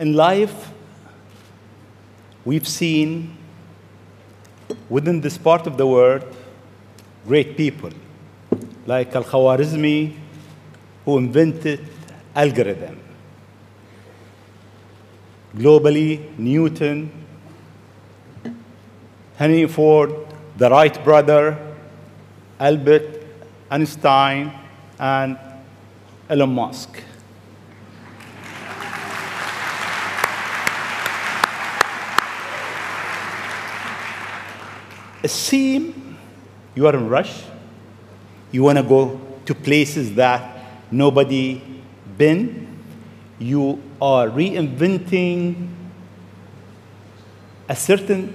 in life, we've seen within this part of the world great people like Al Khwarizmi, who invented algorithm. Globally, Newton, Henry Ford, the Wright brother, Albert Einstein, and Elon Musk. It seems you are in rush. You want to go to places that nobody been. You are reinventing a certain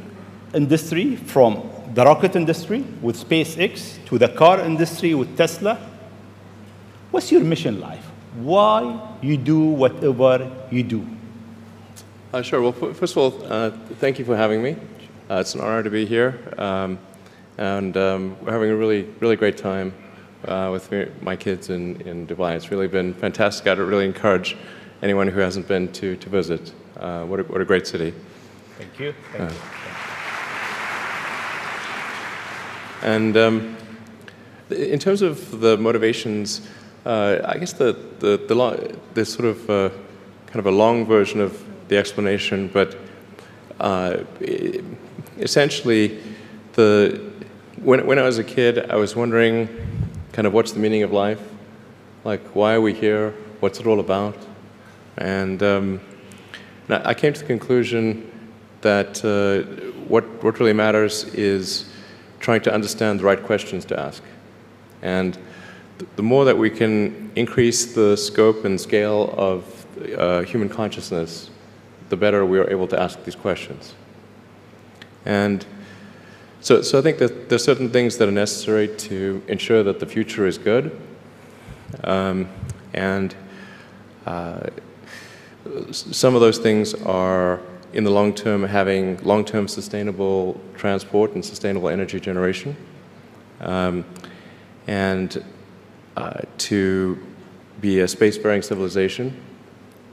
industry from the rocket industry with SpaceX to the car industry with Tesla. What's your mission life? Why you do whatever you do? Uh, sure. Well, first of all, uh, thank you for having me. Uh, it's an honor to be here, um, and um, we're having a really, really great time uh, with me, my kids in, in Dubai. It's really been fantastic. I'd really encourage anyone who hasn't been to, to visit. Uh, what, a, what a great city. Thank you. Thank you. And um, in terms of the motivations, uh, I guess the, the, the, long, the sort of uh, kind of a long version of the explanation, but uh, essentially, the, when, when I was a kid, I was wondering kind of what's the meaning of life? Like, why are we here? What's it all about? And um, I came to the conclusion that uh, what, what really matters is trying to understand the right questions to ask. And the more that we can increase the scope and scale of uh, human consciousness, the better we are able to ask these questions. And so, so I think that there's certain things that are necessary to ensure that the future is good. Um, and uh, some of those things are, in the long term, having long term sustainable transport and sustainable energy generation. Um, and uh, to be a space faring civilization,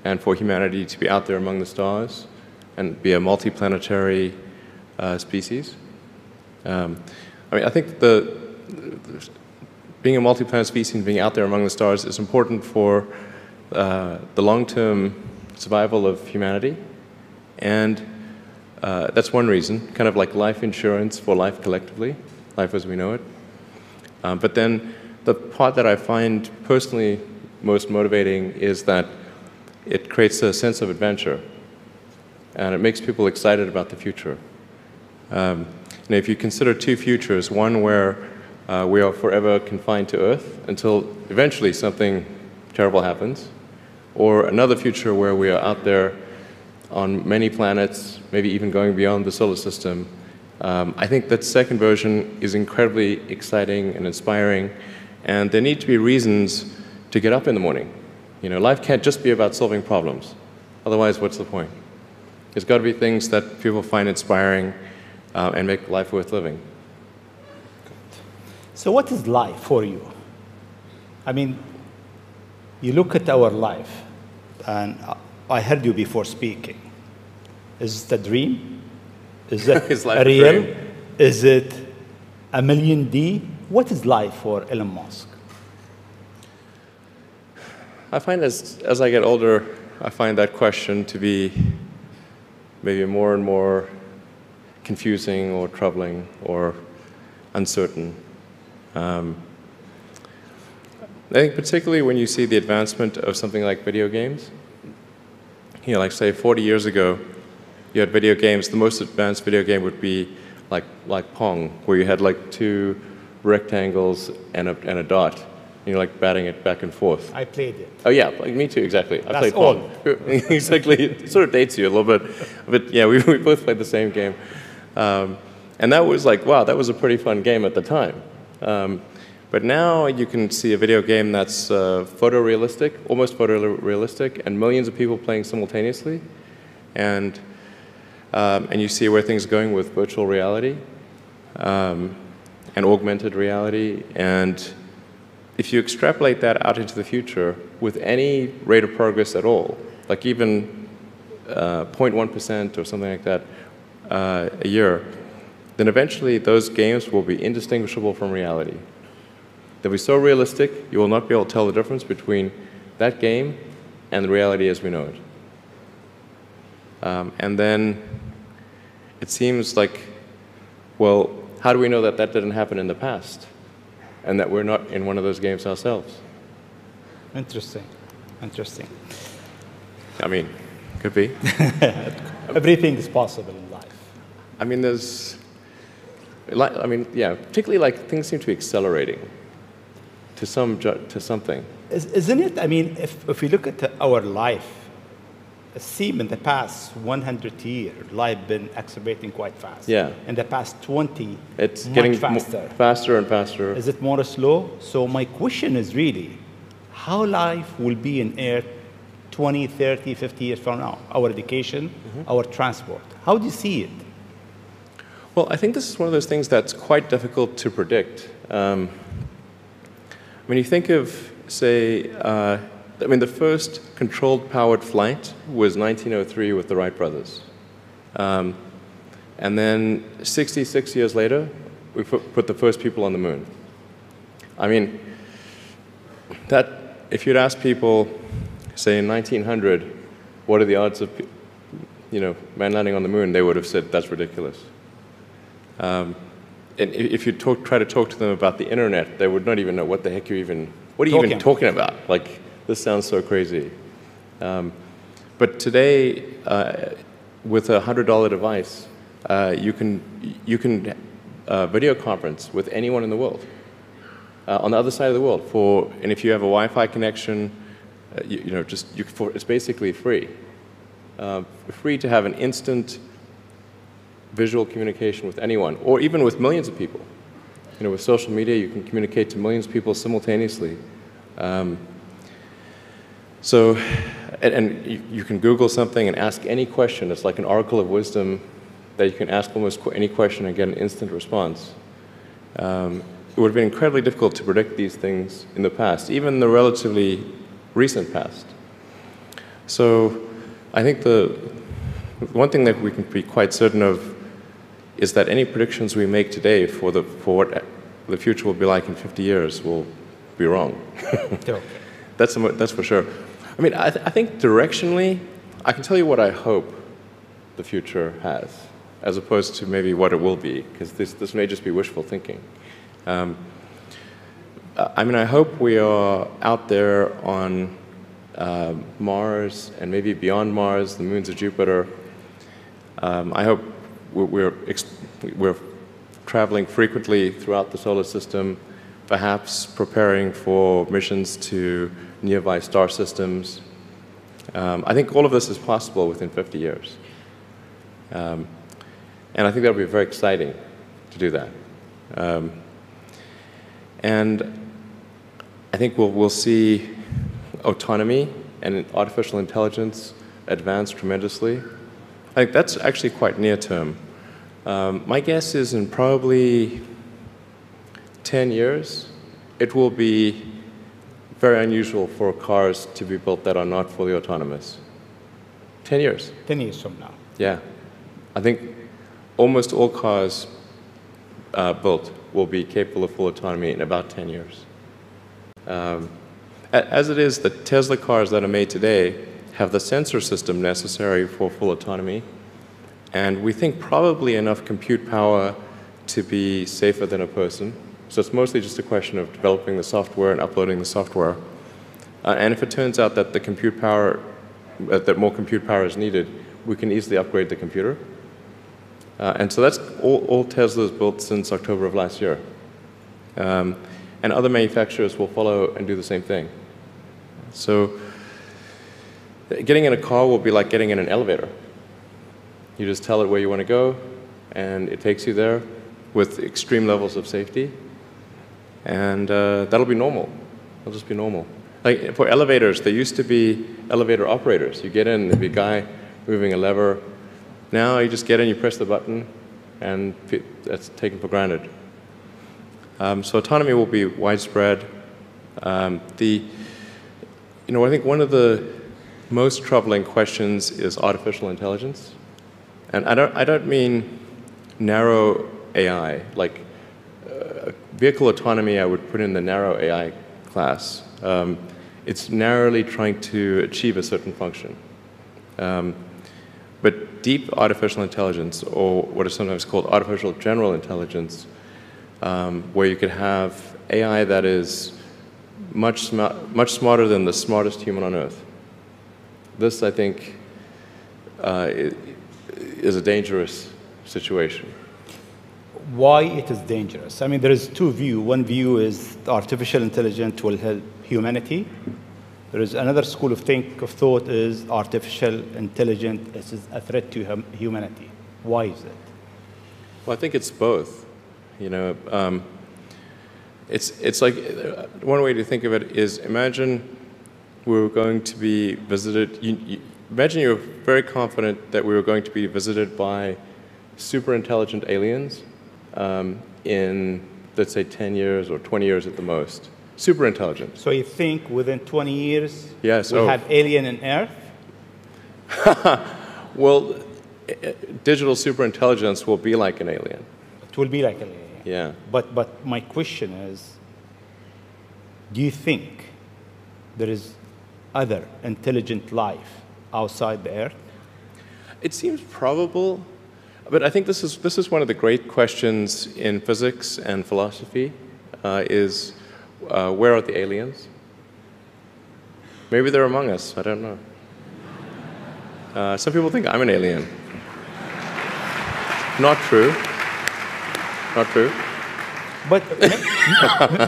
and for humanity to be out there among the stars and be a multiplanetary uh, species. Um, I mean, I think the, the, being a multi-planet species and being out there among the stars is important for uh, the long-term survival of humanity, and uh, that's one reason, kind of like life insurance for life collectively, life as we know it. Um, but then the part that I find personally most motivating is that it creates a sense of adventure, and it makes people excited about the future. Um, and if you consider two futures, one where uh, we are forever confined to Earth until eventually something terrible happens, or another future where we are out there on many planets, maybe even going beyond the solar system, um, I think that second version is incredibly exciting and inspiring, and there need to be reasons to get up in the morning. You know, life can't just be about solving problems. Otherwise, what's the point? There's got to be things that people find inspiring uh, and make life worth living. So, what is life for you? I mean, you look at our life, and I heard you before speaking. Is it a dream? Is it is a real? A is it a million D? What is life for Elon Musk? I find as, as I get older, I find that question to be maybe more and more confusing or troubling or uncertain. Um, I think particularly when you see the advancement of something like video games, you know, like say 40 years ago, you had video games, the most advanced video game would be like, like Pong, where you had like two rectangles and a, and a dot. You know, like batting it back and forth. I played it. Oh yeah, like me too, exactly. I That's played Pong. exactly. It sort of dates you a little bit, but yeah, we, we both played the same game. Um, and that was like, wow, that was a pretty fun game at the time. Um, but now you can see a video game that's uh, photorealistic, almost photorealistic, and millions of people playing simultaneously. And, um, and you see where things are going with virtual reality um, and augmented reality. And if you extrapolate that out into the future with any rate of progress at all, like even uh, 0.1% or something like that uh, a year, then eventually those games will be indistinguishable from reality. They'll be so realistic, you will not be able to tell the difference between that game and the reality as we know it. Um, and then it seems like, well, how do we know that that didn't happen in the past and that we're not in one of those games ourselves? Interesting. Interesting. I mean, could be. Everything is possible in life. I mean, there's, like, I mean, yeah, particularly like things seem to be accelerating to some ju- to something. Is, isn't it? I mean, if, if we look at our life, it seems in the past 100 years, life been accelerating quite fast. Yeah. In the past 20, It's getting faster. faster and faster. Is it more slow? So my question is really, how life will be in Earth 20, 30, 50 years from now? Our education, Mm-hmm. our transport. How do you see it? Well, I think this is one of those things that's quite difficult to predict. Um, when you think of, say, uh, I mean, the first controlled powered flight was 1903 with the Wright brothers. Um, and then 66 years later, we put, put the first people on the moon. I mean, that, if you'd ask people, say in 1900, what are the odds of, you know, man landing on the moon, they would have said that's ridiculous. Um, and if you talk, try to talk to them about the internet, they would not even know what the heck you're even, what are you even Talking. talking about? Like, this sounds so crazy. Um, but today, uh, with a $100 device, uh, you can, you can uh, video conference with anyone in the world, uh, on the other side of the world. For, and if you have a Wi-Fi connection, uh, you, you know, just, you, for, it's basically free. Uh, free to have an instant visual communication with anyone, or even with millions of people. You know, with social media, you can communicate to millions of people simultaneously. Um, so, and, and you, you can Google something and ask any question. It's like an oracle of wisdom that you can ask almost qu- any question and get an instant response. Um, it would have been incredibly difficult to predict these things in the past, even the relatively recent past. So, I think the one thing that we can be quite certain of is that any predictions we make today for, the, for what the future will be like in 50 years will be wrong. That's, that's for sure. I mean, I, th- I think directionally, I can tell you what I hope the future has, as opposed to maybe what it will be, because this, this may just be wishful thinking. Um, I mean, I hope we are out there on uh, Mars and maybe beyond Mars, the moons of Jupiter. Um, I hope we're, we're, we're traveling frequently throughout the solar system, perhaps preparing for missions to nearby star systems. Um, I think all of this is possible within 50 years. Um, and I think that would be very exciting to do that. Um, and I think we'll, we'll see autonomy and artificial intelligence advance tremendously. I think that's actually quite near term. Um, my guess is in probably 10 years, it will be very unusual for cars to be built that are not fully autonomous. 10 years. 10 years from now. Yeah. I think almost all cars uh, built will be capable of full autonomy in about 10 years. Um, as it is, the Tesla cars that are made today have the sensor system necessary for full autonomy, and we think probably enough compute power to be safer than a person. So it's mostly just a question of developing the software and uploading the software. Uh, and if it turns out that the compute power, uh, that more compute power is needed, we can easily upgrade the computer. Uh, and so that's all, all Tesla's built since October of last year. Um, and other manufacturers will follow and do the same thing. So getting in a car will be like getting in an elevator. You just tell it where you want to go, and it takes you there with extreme levels of safety. And uh, that'll be normal. It'll just be normal. Like for elevators, there used to be elevator operators. You get in, there'd be a guy moving a lever. Now you just get in, you press the button, and that's taken for granted. Um, so autonomy will be widespread. Um, the, you know, I think one of the most troubling questions is artificial intelligence. And I don't, I don't mean narrow AI, like vehicle autonomy I would put in the narrow AI class. Um, it's narrowly trying to achieve a certain function. Um, but deep artificial intelligence, or what is sometimes called artificial general intelligence, um, where you could have AI that is much, sm much smarter than the smartest human on earth. This, I think, uh, is a dangerous situation. Why it is dangerous? I mean, there is two views. One view is artificial intelligence will help humanity. There is another school of think of thought is artificial intelligence is a threat to hum humanity. Why is it? Well, I think it's both. You know, um, it's it's like uh, one way to think of it is imagine we were going to be visited. You, you, imagine you're very confident that we were going to be visited by super intelligent aliens um, in, let's say, 10 years or 20 years at the most. Super intelligent. So you think within 20 years yes, we oh. have alien in Earth? well, digital super intelligence will be like an alien. It will be like an alien. Yeah. But, but my question is, do you think there is other intelligent life outside the Earth? It seems probable, but I think this is, this is one of the great questions in physics and philosophy, uh, is uh, where are the aliens? Maybe they're among us, I don't know. Uh, some people think I'm an alien. Not true. Not true. But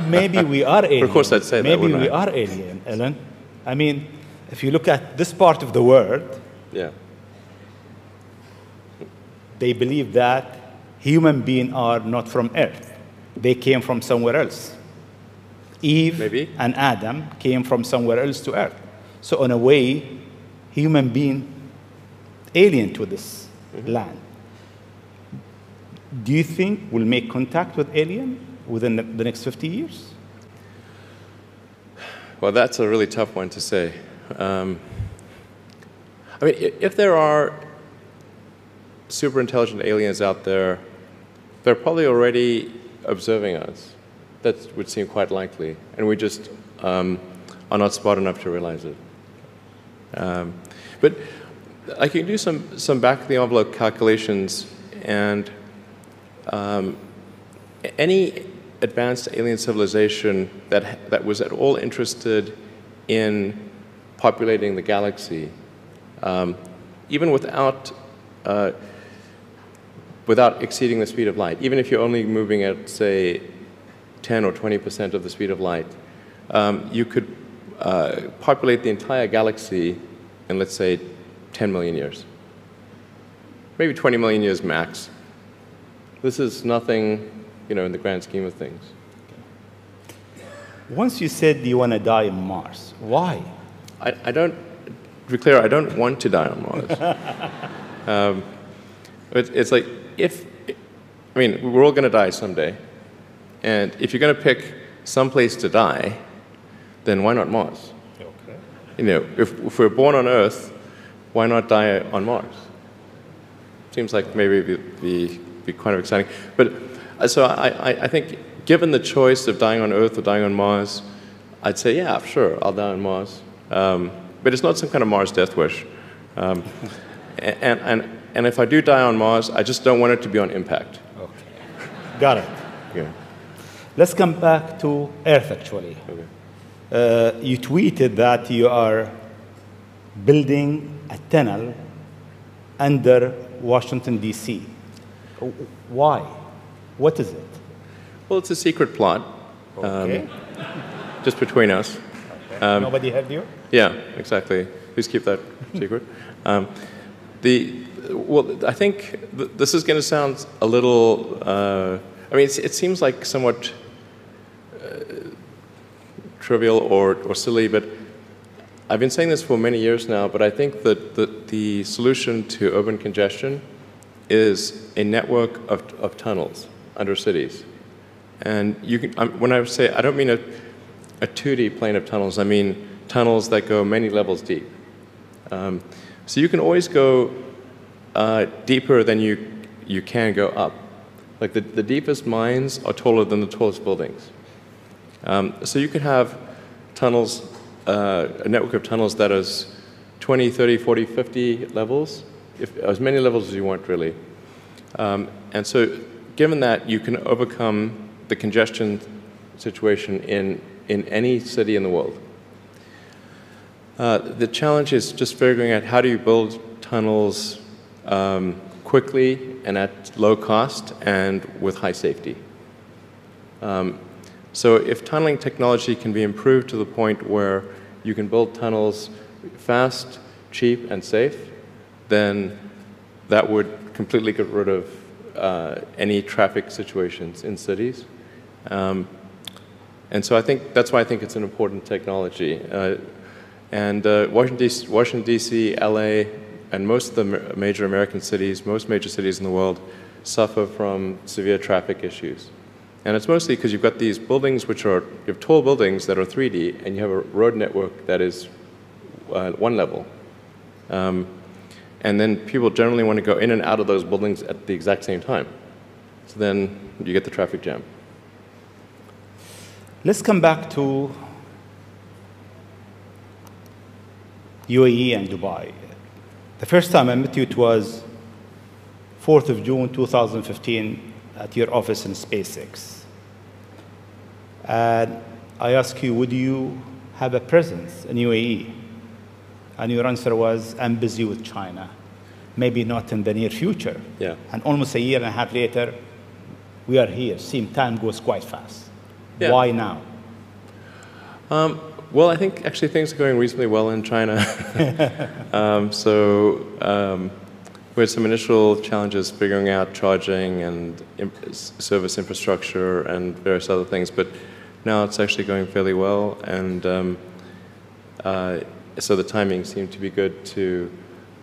maybe we are alien. Of course, I'd say maybe that. Maybe we I? are alien, Elon. I mean, if you look at this part of the world, yeah. They believe that human beings are not from Earth. They came from somewhere else. Eve Maybe. and Adam came from somewhere else to Earth. So in a way, human being alien to this mm-hmm. land. Do you think we'll make contact with alien within the, the next 50 years? Well, that's a really tough one to say. Um, I mean, if there are super intelligent aliens out there, they're probably already observing us. That would seem quite likely. And we just um, are not smart enough to realize it. Um, but I can do some, some back of the envelope calculations, and um, any advanced alien civilization that, that was at all interested in populating the galaxy, um, even without, uh, without exceeding the speed of light, even if you're only moving at, say, 10 or 20% of the speed of light, um, you could uh, populate the entire galaxy in, let's say, 10 million years. Maybe 20 million years max. This is nothing, you know, in the grand scheme of things. Once you said you want to die on Mars, why? I, I don't, to be clear, I don't want to die on Mars. um, it, it's like, if, I mean, we're all going to die someday. And if you're going to pick some place to die, then why not Mars? Okay. You know, if, if we're born on Earth, why not die on Mars? Seems like maybe it'd be, be, kind of exciting. But uh, so I, I, I think given the choice of dying on Earth or dying on Mars, I'd say, yeah, sure, I'll die on Mars. Um, but it's not some kind of Mars death wish. Um, and, and, and if I do die on Mars, I just don't want it to be on impact. Okay. Got it. Yeah. Let's come back to Earth, actually. Okay. Uh, you tweeted that you are building a tunnel under Washington, D.C. Why? What is it? Well, it's a secret plot. Okay. Um, just between us. Okay. Um, Nobody heard you? Yeah, exactly. Please keep that secret. Um, the, well, I think th this is going to sound a little, uh, I mean, it seems like somewhat uh, trivial or, or silly, but I've been saying this for many years now, but I think that the, the solution to urban congestion is a network of, of tunnels under cities. And you can, um, when I say, I don't mean a, a 2D plane of tunnels, I mean tunnels that go many levels deep. Um, so you can always go uh, deeper than you, you can go up. Like the, the deepest mines are taller than the tallest buildings. Um, so you could have tunnels, uh, a network of tunnels that is 20, 30, 40, 50 levels, if, as many levels as you want, really. Um, and so given that, you can overcome the congestion situation in, in any city in the world. Uh, the challenge is just figuring out how do you build tunnels um, quickly and at low cost and with high safety. Um, so if tunneling technology can be improved to the point where you can build tunnels fast, cheap, and safe, then that would completely get rid of uh, any traffic situations in cities. Um, and so I think that's why I think it's an important technology. Uh, and uh, Washington, DC, Washington, D.C., L.A., and most of the major American cities, most major cities in the world, suffer from severe traffic issues. And it's mostly because you've got these buildings which are, you have tall buildings that are 3D, and you have a road network that is uh, one level. Um, and then people generally want to go in and out of those buildings at the exact same time. So then you get the traffic jam. Let's come back to UAE and Dubai. The first time I met you, it was 4th of June 2015 at your office in SpaceX. And I asked you, would you have a presence in UAE? And your answer was, I'm busy with China. Maybe not in the near future. Yeah. And almost a year and a half later, we are here. Seems time goes quite fast. Yeah. Why now? Um, well, I think actually things are going reasonably well in China. um, so um, we had some initial challenges figuring out charging and imp service infrastructure and various other things, but now it's actually going fairly well. And um, uh, so the timing seemed to be good to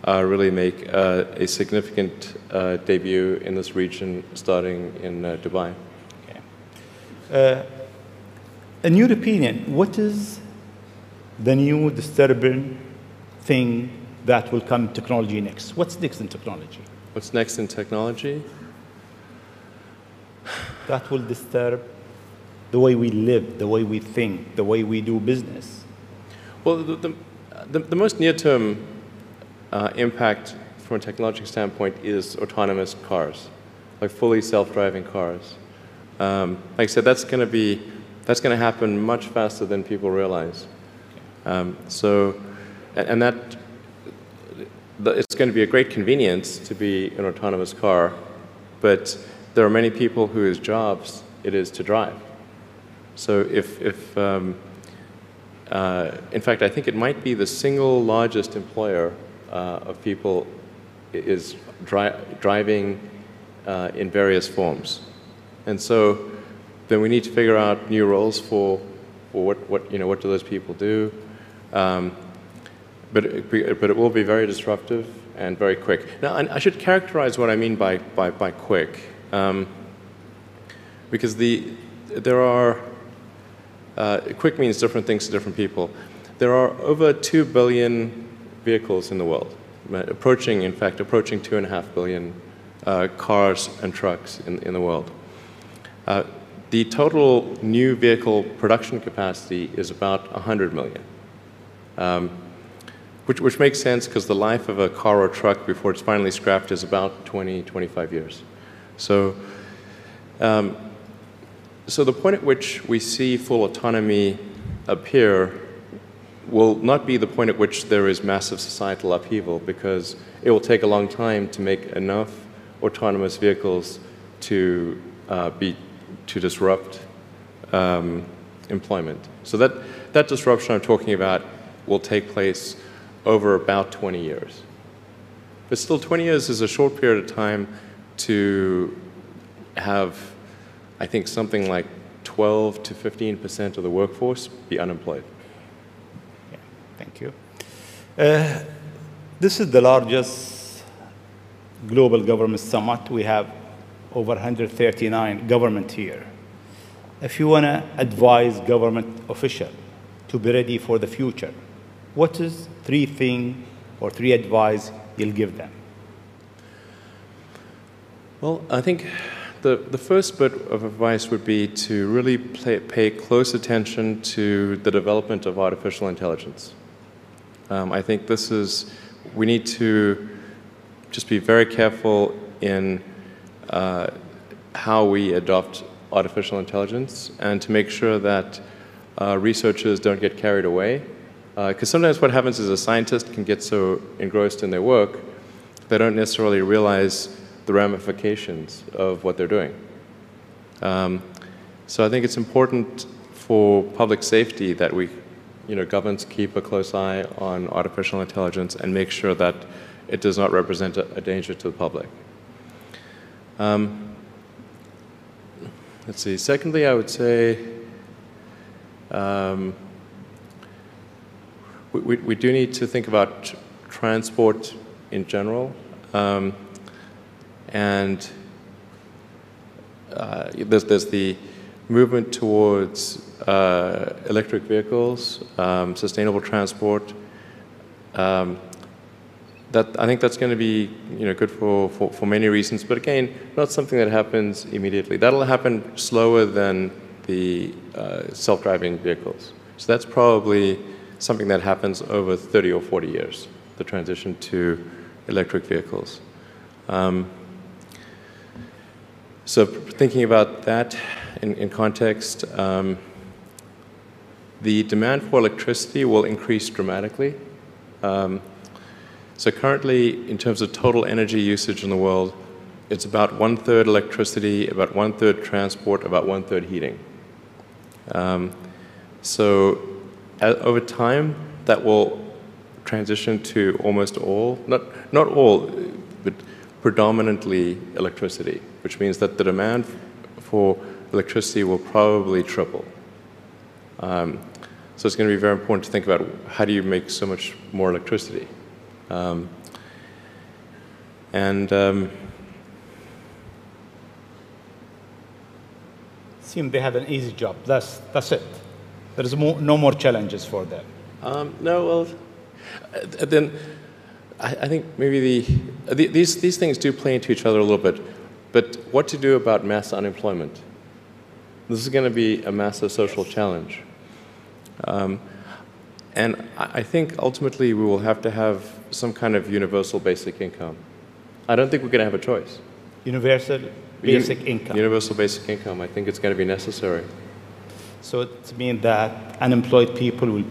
uh, really make uh, a significant uh, debut in this region starting in uh, Dubai. Okay. Uh, in your opinion, what is the new disturbing thing that will come in technology next? What's next in technology? What's next in technology? That will disturb the way we live, the way we think, the way we do business. Well, the, the, the, the most near-term uh, impact from a technological standpoint is autonomous cars, like fully self-driving cars. Um, like I said, that's going to be that's going to happen much faster than people realize. Um, so, and, that it's going to be a great convenience to be an autonomous car, but there are many people whose jobs it is to drive. So if, if um, uh, in fact, I think it might be the single largest employer uh, of people is dri driving uh, in various forms. And so then we need to figure out new roles for, for what, what, you know, what do those people do. Um, but, it, but it will be very disruptive and very quick. Now, I should characterize what I mean by, by, by quick. Um, because the, there are, uh, quick means different things to different people. There are over 2 billion vehicles in the world, approaching, in fact, approaching 2.5 billion uh, cars and trucks in, in the world. Uh, the total new vehicle production capacity is about 100 million. Um, which, which makes sense because the life of a car or truck before it's finally scrapped is about 20, 25 years. So, um, so the point at which we see full autonomy appear will not be the point at which there is massive societal upheaval because it will take a long time to make enough autonomous vehicles to uh, be to disrupt um, employment. So that that disruption I'm talking about will take place over about 20 years. But still, 20 years is a short period of time to have, I think, something like 12 to 15 percent of the workforce be unemployed. Yeah, thank you. Uh, this is the largest global government summit. We have over 139 government here. If you want to advise government official to be ready for the future, what is three thing or three advice you'll give them? Well, I think the, the first bit of advice would be to really play, pay close attention to the development of artificial intelligence. Um, I think this is, we need to just be very careful in uh, how we adopt artificial intelligence and to make sure that uh, researchers don't get carried away. Because uh, sometimes what happens is a scientist can get so engrossed in their work, they don't necessarily realize the ramifications of what they're doing. Um, so I think it's important for public safety that we, you know, governments keep a close eye on artificial intelligence and make sure that it does not represent a, a danger to the public. Um, let's see. Secondly, I would say um, we, we, do need to think about transport in general. Um, and uh, there's, there's the movement towards uh, electric vehicles, um, sustainable transport. Um, that, I think that's going to be you know, good for, for, for, many reasons, but again, not something that happens immediately. That'll happen slower than the uh, self-driving vehicles. So that's probably something that happens over 30 or 40 years, the transition to electric vehicles. Um, so thinking about that in, in context, um, the demand for electricity will increase dramatically. Um, so currently, in terms of total energy usage in the world, it's about one-third electricity, about one-third transport, about one-third heating. Um, so over time, that will transition to almost all, not, not all, but predominantly electricity, which means that the demand for electricity will probably triple. Um, so it's going to be very important to think about how do you make so much more electricity. Um, and um, seem they have an easy job. That's that's it. There is more, no more challenges for them. Um, no, well, uh, then I, I think maybe the, the, these, these things do play into each other a little bit. But what to do about mass unemployment? This is going to be a massive social challenge. Um, and I think ultimately we will have to have some kind of universal basic income. I don't think we're going to have a choice. Universal basic Un income. Universal basic income. I think it's going to be necessary. So it means that unemployed people will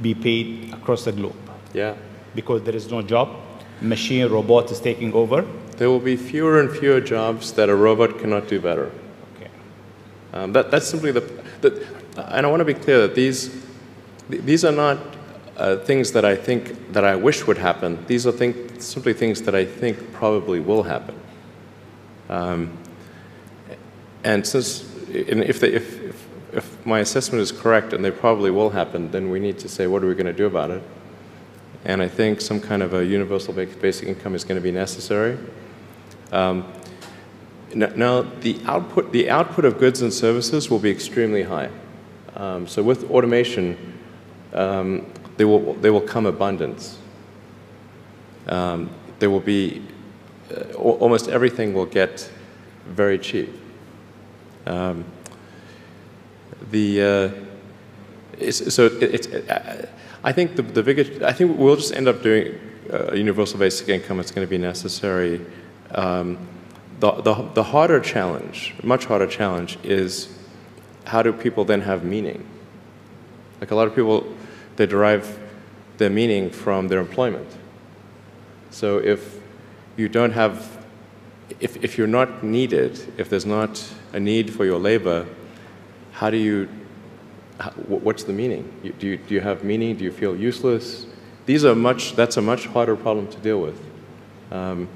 be paid across the globe. Yeah because there is no job. Machine, robot is taking over. There will be fewer and fewer jobs that a robot cannot do better. Okay. Um, that, that's simply the, the, and I want to be clear that these, these are not uh, things that I think, that I wish would happen. These are think, simply things that I think probably will happen. Um, and since, if, they, if, if, my assessment is correct and they probably will happen, then we need to say, what are we going to do about it? and I think some kind of a universal basic income is going to be necessary. Um, now, the output, the output of goods and services will be extremely high. Um, so with automation, um, there, will, there will come abundance. Um, there will be, uh, almost everything will get very cheap. Um, the, uh, it's, so it's, uh, I think the, the biggest, I think we'll just end up doing uh, a universal basic income. It's going to be necessary. Um, the, the, the harder challenge, much harder challenge, is how do people then have meaning? Like a lot of people, they derive their meaning from their employment. So if you don't have, if, if you're not needed, if there's not a need for your labor, how do you what's the meaning? Do you, do you have meaning? Do you feel useless? These are much, that's a much harder problem to deal with. Um,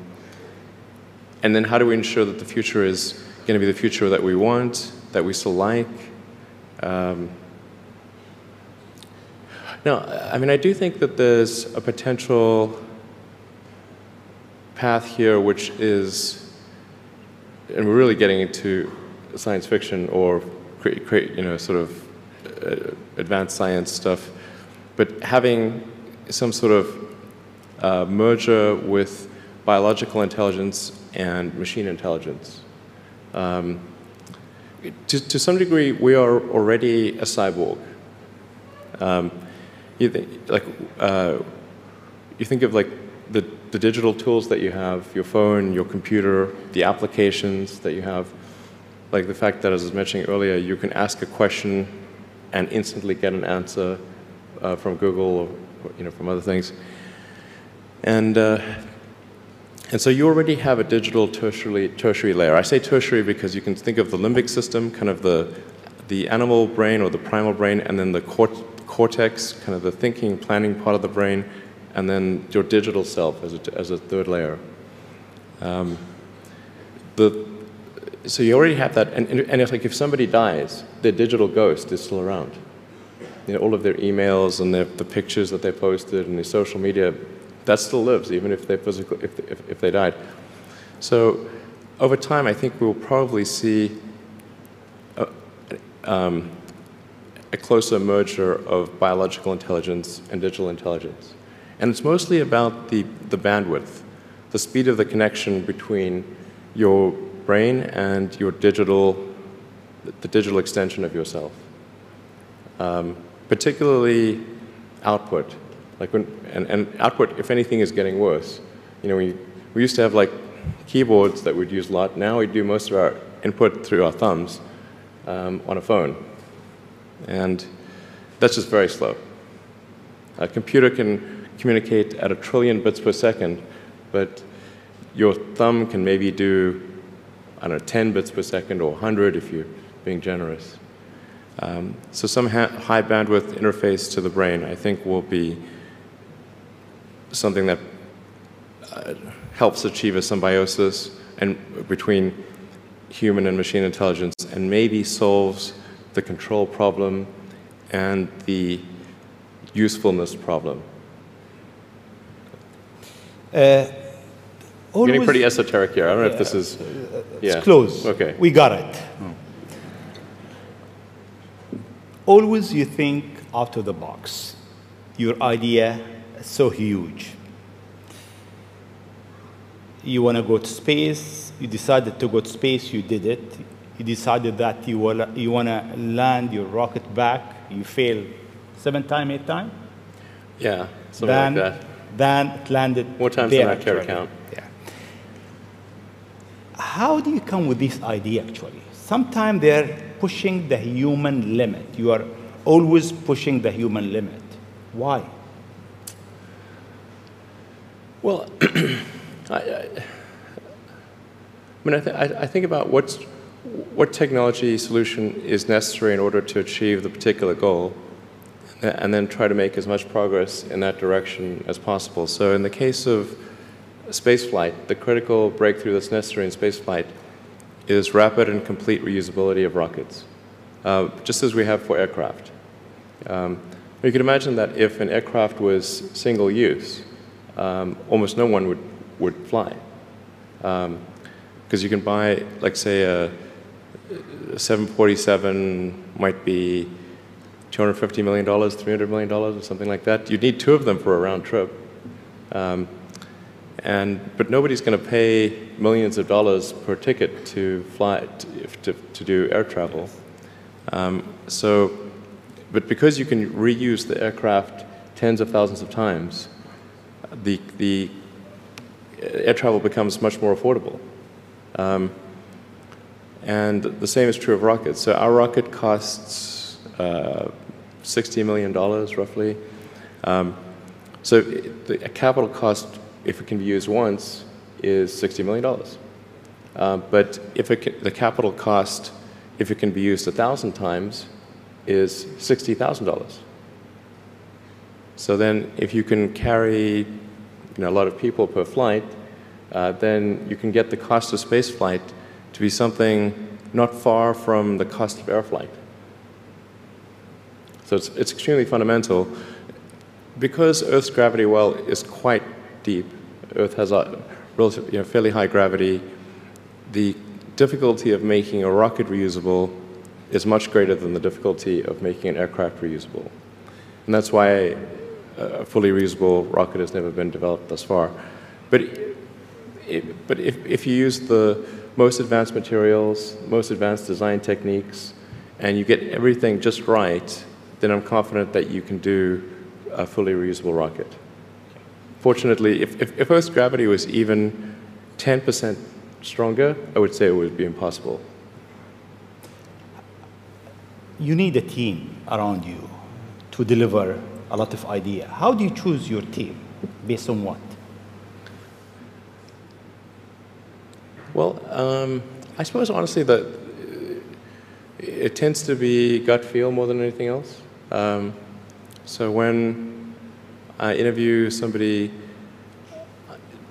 and then how do we ensure that the future is going to be the future that we want, that we still like? Um, now, I mean, I do think that there's a potential path here which is, and we're really getting into science fiction or create, create you know, sort of uh, advanced science stuff, but having some sort of uh, merger with biological intelligence and machine intelligence. Um, to, to, some degree, we are already a cyborg. Um, you, th like, uh, you think of like the, the digital tools that you have, your phone, your computer, the applications that you have, like the fact that, as I was mentioning earlier, you can ask a question and instantly get an answer uh, from Google or, you know, from other things. And, uh, and so you already have a digital tertiary, tertiary layer. I say tertiary because you can think of the limbic system, kind of the, the animal brain or the primal brain, and then the cort cortex, kind of the thinking, planning part of the brain, and then your digital self as a, as a third layer. Um, the, so you already have that, and, and it's like if somebody dies, their digital ghost is still around. You know, all of their emails and their, the pictures that they posted and the social media, that still lives, even if they, physical, if, if, if they died. So over time, I think we'll probably see a, um, a closer merger of biological intelligence and digital intelligence. And it's mostly about the, the bandwidth, the speed of the connection between your brain and your digital, the digital extension of yourself. Um, particularly output. Like when, and, and output, if anything, is getting worse. You know, we, we used to have like keyboards that we'd use a lot. Now we do most of our input through our thumbs um, on a phone. And that's just very slow. A computer can communicate at a trillion bits per second, but your thumb can maybe do I don't know, 10 bits per second or 100 if you're being generous. Um, so some high bandwidth interface to the brain, I think, will be something that uh, helps achieve a symbiosis and between human and machine intelligence and maybe solves the control problem and the usefulness problem. Uh, Getting pretty esoteric here. I don't know if this is. Yeah. It's close. Okay. We got it. Hmm. Always you think out of the box. Your idea is so huge. You want to go to space. You decided to go to space. You did it. You decided that you, will, you want to land your rocket back. You failed seven times, eight times. Yeah, something then, like that. Then it landed. More times than I care to count how do you come with this idea actually? Sometimes they're pushing the human limit. You are always pushing the human limit. Why? Well, I, I, I, mean, I, th I, think about what's, what technology solution is necessary in order to achieve the particular goal, and then try to make as much progress in that direction as possible. So in the case of spaceflight, the critical breakthrough that's necessary in spaceflight is rapid and complete reusability of rockets, uh, just as we have for aircraft. Um, you can imagine that if an aircraft was single use, um, almost no one would, would fly. Because um, you can buy, like say, a, a 747 might be $250 million, $300 million, or something like that. You'd need two of them for a round trip. Um, and, but nobody's going to pay millions of dollars per ticket to fly, to, to do air travel. Um, so, but because you can reuse the aircraft tens of thousands of times, the, the air travel becomes much more affordable. Um, and the same is true of rockets. So our rocket costs uh, $60 million roughly. Um, so the capital cost if it can be used once, is $60 million. Uh, but if can, the capital cost, if it can be used 1,000 times, is $60,000. So then if you can carry you know, a lot of people per flight, uh, then you can get the cost of space flight to be something not far from the cost of air flight. So it's, it's extremely fundamental. Because Earth's gravity well is quite deep, Earth has a relatively, you know, fairly high gravity. The difficulty of making a rocket reusable is much greater than the difficulty of making an aircraft reusable. And that's why a fully reusable rocket has never been developed thus far. But, it, but if, if you use the most advanced materials, most advanced design techniques, and you get everything just right, then I'm confident that you can do a fully reusable rocket. Fortunately, if, if, if Earth's gravity was even 10% stronger, I would say it would be impossible. You need a team around you to deliver a lot of idea. How do you choose your team? Based on what? Well, um, I suppose honestly that it tends to be gut feel more than anything else. Um, so when I interview somebody,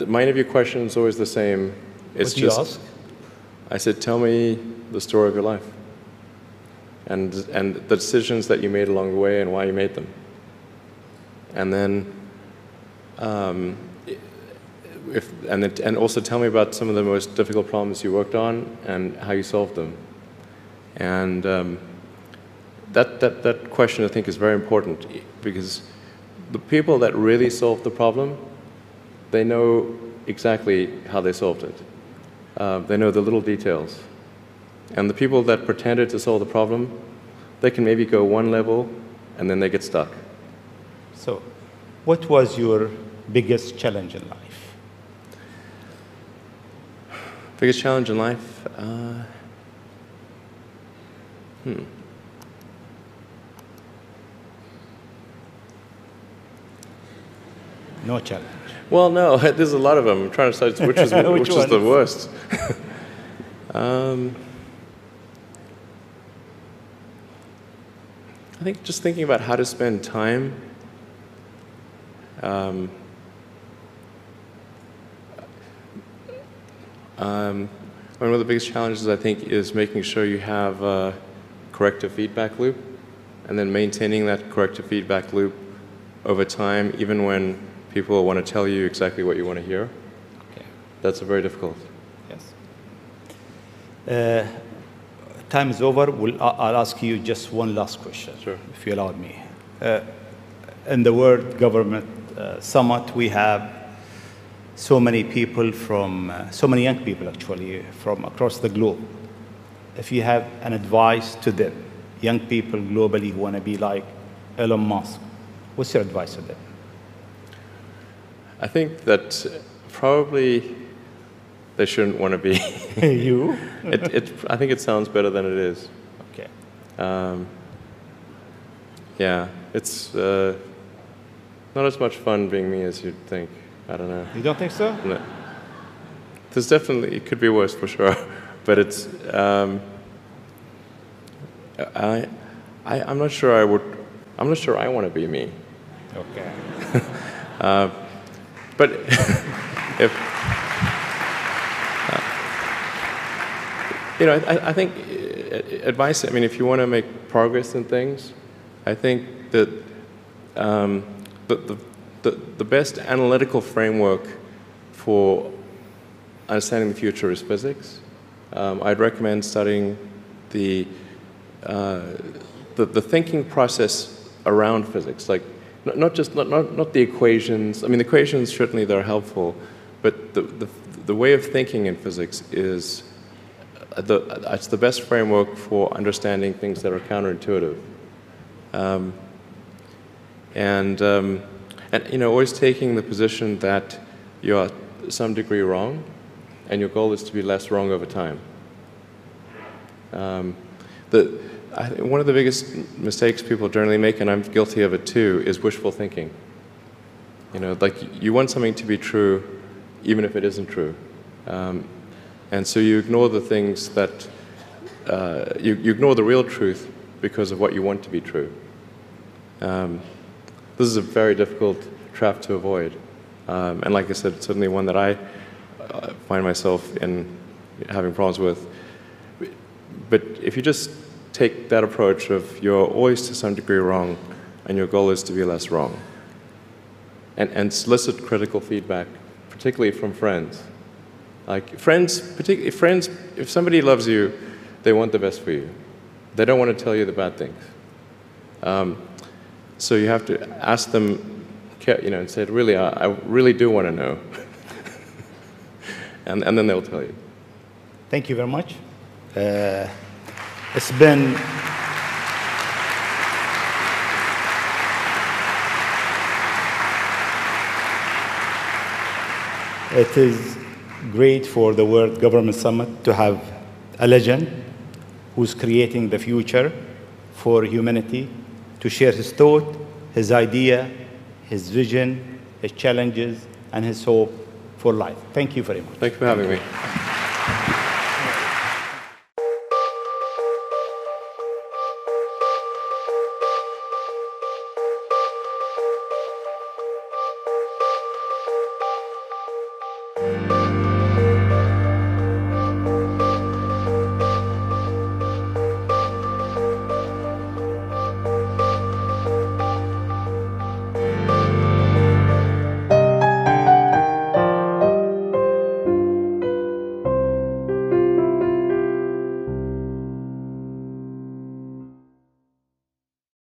my interview question is always the same. It's what do just, you ask? I said, tell me the story of your life. And, and the decisions that you made along the way and why you made them. And then, um, if, and, it, and also tell me about some of the most difficult problems you worked on and how you solved them. And um, that, that, that question, I think, is very important because the people that really solved the problem, they know exactly how they solved it. Uh, they know the little details. And the people that pretended to solve the problem, they can maybe go one level and then they get stuck. So, what was your biggest challenge in life? Biggest challenge in life? Uh, hmm. No challenge. Well, no, there's a lot of them. I'm trying to decide which is, which, which is the worst. um, I think just thinking about how to spend time. Um, um, one of the biggest challenges, I think, is making sure you have a corrective feedback loop and then maintaining that corrective feedback loop over time, even when people want to tell you exactly what you want to hear. Okay. That's very difficult. Yes. Uh, time is over. We'll, I'll ask you just one last question, sure. if you allow me. Uh, in the World Government uh, Summit, we have so many people from, uh, so many young people actually, from across the globe. If you have an advice to them, young people globally who want to be like Elon Musk, what's your advice to them? I think that probably they shouldn't want to be. you? it, it, I think it sounds better than it is. Okay. Um, yeah, it's uh, not as much fun being me as you'd think. I don't know. You don't think so? No. There's definitely, it could be worse for sure, but it's, um, I, I, I'm not sure I would, I'm not sure I want to be me. Okay. uh, but if, uh, you know, I, I, think uh, advice, I mean, if you want to make progress in things, I think that um, the, the, the, the best analytical framework for understanding the future is physics. Um, I'd recommend studying the, uh, the, the thinking process around physics, like not, not just not, not, not the equations. I mean, the equations certainly they're helpful, but the, the, the way of thinking in physics is uh, the, it's the best framework for understanding things that are counterintuitive. Um, and, um, and, you know, always taking the position that you're some degree wrong, and your goal is to be less wrong over time. Um, the, I, one of the biggest mistakes people generally make, and I'm guilty of it too, is wishful thinking. You know, like you want something to be true, even if it isn't true. Um, and so you ignore the things that, uh, you, you, ignore the real truth because of what you want to be true. Um, this is a very difficult trap to avoid. Um, and like I said, it's certainly one that I uh, find myself in having problems with. But if you just take that approach of you're always to some degree wrong and your goal is to be less wrong. And, and solicit critical feedback, particularly from friends. Like friends, particularly friends, if somebody loves you, they want the best for you. They don't want to tell you the bad things. Um, so you have to ask them you know, and say, really, I, I really do want to know. and, and then they'll tell you. Thank you very much. Uh, it's been It is great for the World Government Summit to have a legend who's creating the future for humanity to share his thought, his idea, his vision, his challenges, and his hope for life. Thank you very much. Thank you for having me.